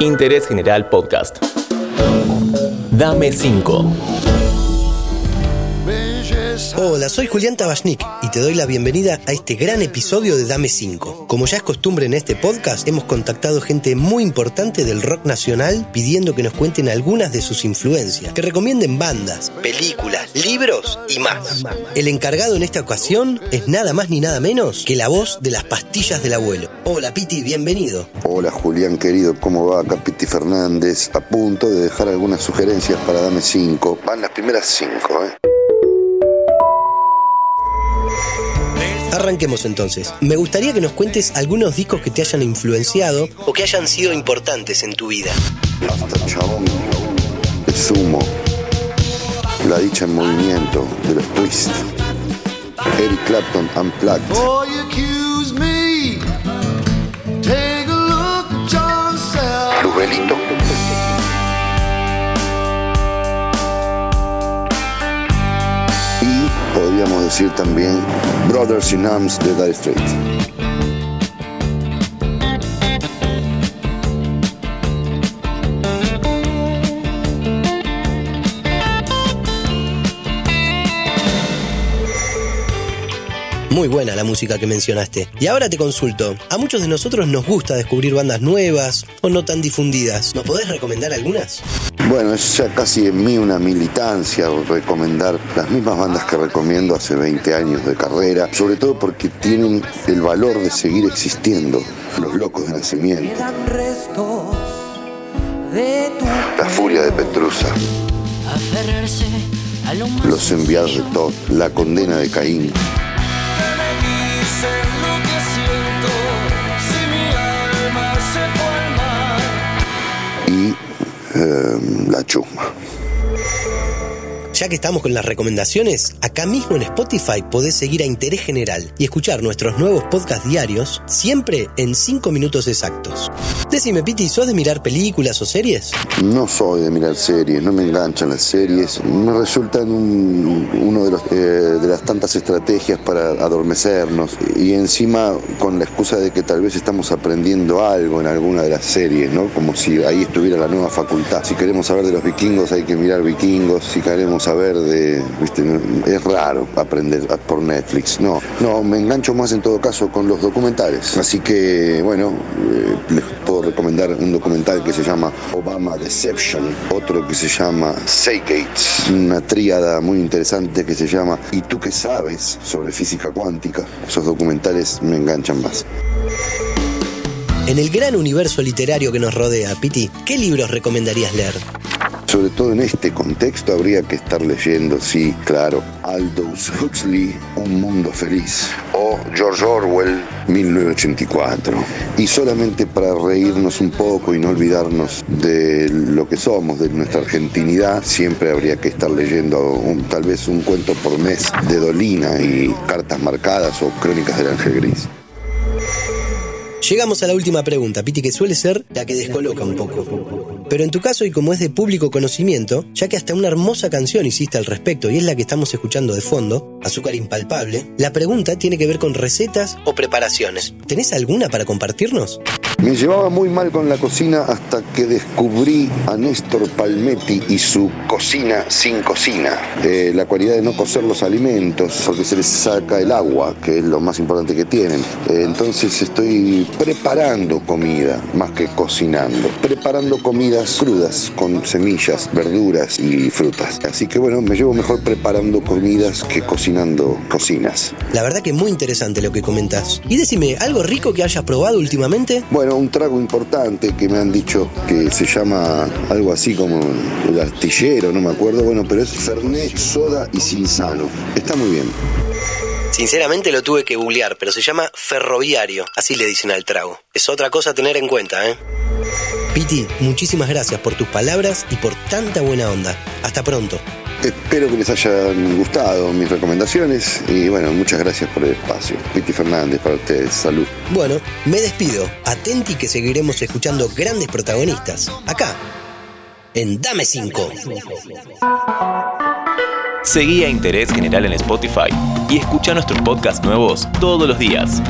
Interés General Podcast. Dame 5. Hola, soy Julián Tabachnik y te doy la bienvenida a este gran episodio de Dame 5. Como ya es costumbre en este podcast, hemos contactado gente muy importante del rock nacional pidiendo que nos cuenten algunas de sus influencias, que recomienden bandas, películas, libros y más. El encargado en esta ocasión es nada más ni nada menos que la voz de las pastillas del abuelo. Hola Piti, bienvenido. Hola Julián querido, ¿cómo va? Acá Piti Fernández, a punto de dejar algunas sugerencias para Dame 5. Van las primeras 5, ¿eh? Arranquemos entonces. Me gustaría que nos cuentes algunos discos que te hayan influenciado o que hayan sido importantes en tu vida. Hasta chabón, el sumo, la dicha en movimiento de los Twist, Eric Clapton Unplugged, podríamos decir también Brothers in Arms de Dire Straits. Muy buena la música que mencionaste. Y ahora te consulto, a muchos de nosotros nos gusta descubrir bandas nuevas o no tan difundidas. ¿Nos podés recomendar algunas? Bueno, es ya casi en mí una militancia recomendar las mismas bandas que recomiendo hace 20 años de carrera, sobre todo porque tienen el valor de seguir existiendo. Los locos de nacimiento, la furia de Petrusa, los enviados de Todd, la condena de Caín, y eh, la chusma. Ya que estamos con las recomendaciones, acá mismo en Spotify podés seguir a Interés General y escuchar nuestros nuevos podcasts diarios, siempre en 5 minutos exactos. Decime, Piti, ¿sos de mirar películas o series? No soy de mirar series, no me enganchan las series, me resultan un- uno de, los, eh, de las tantas estrategias para adormecernos y encima con la excusa de que tal vez estamos aprendiendo algo en alguna de las series, ¿no? Como si ahí estuviera la nueva facultad. Si queremos saber de los vikingos hay que mirar vikingos, si queremos saber de, viste, es raro aprender por Netflix, no, no, me engancho más en todo caso con los documentales, así que bueno, eh, les puedo recomendar un documental que se llama Obama Deception, otro que se llama Say una tríada muy interesante que se llama ¿Y tú qué sabes sobre física cuántica? Esos documentales me enganchan más. En el gran universo literario que nos rodea, Piti, ¿qué libros recomendarías leer? Sobre todo en este contexto habría que estar leyendo, sí, claro, Aldous Huxley, Un Mundo Feliz, o George Orwell, 1984. Y solamente para reírnos un poco y no olvidarnos de lo que somos, de nuestra argentinidad, siempre habría que estar leyendo tal vez un cuento por mes de Dolina y cartas marcadas o crónicas del Ángel Gris. Llegamos a la última pregunta, Piti, que suele ser la que descoloca un poco. Pero en tu caso, y como es de público conocimiento, ya que hasta una hermosa canción hiciste al respecto y es la que estamos escuchando de fondo, Azúcar Impalpable, la pregunta tiene que ver con recetas o preparaciones. ¿Tenés alguna para compartirnos? Me llevaba muy mal con la cocina hasta que descubrí a Néstor Palmetti y su cocina sin cocina. Eh, la cualidad de no cocer los alimentos porque se les saca el agua, que es lo más importante que tienen. Eh, entonces estoy preparando comida más que cocinando. Preparando comidas crudas con semillas, verduras y frutas. Así que bueno, me llevo mejor preparando comidas que cocinando cocinas. La verdad que muy interesante lo que comentás. Y decime, ¿algo rico que hayas probado últimamente? Bueno, un trago importante que me han dicho que se llama algo así como el artillero, no me acuerdo, bueno, pero es Fernet, soda y Cinzano. Está muy bien. Sinceramente lo tuve que googlear, pero se llama ferroviario, así le dicen al trago. Es otra cosa a tener en cuenta, ¿eh? Piti, muchísimas gracias por tus palabras y por tanta buena onda. Hasta pronto. Espero que les hayan gustado mis recomendaciones y bueno, muchas gracias por el espacio. Piti Fernández para ustedes, salud. Bueno, me despido. Atenti que seguiremos escuchando grandes protagonistas. Acá, en Dame 5. Seguí a Interés General en Spotify y escucha nuestros podcasts nuevos todos los días.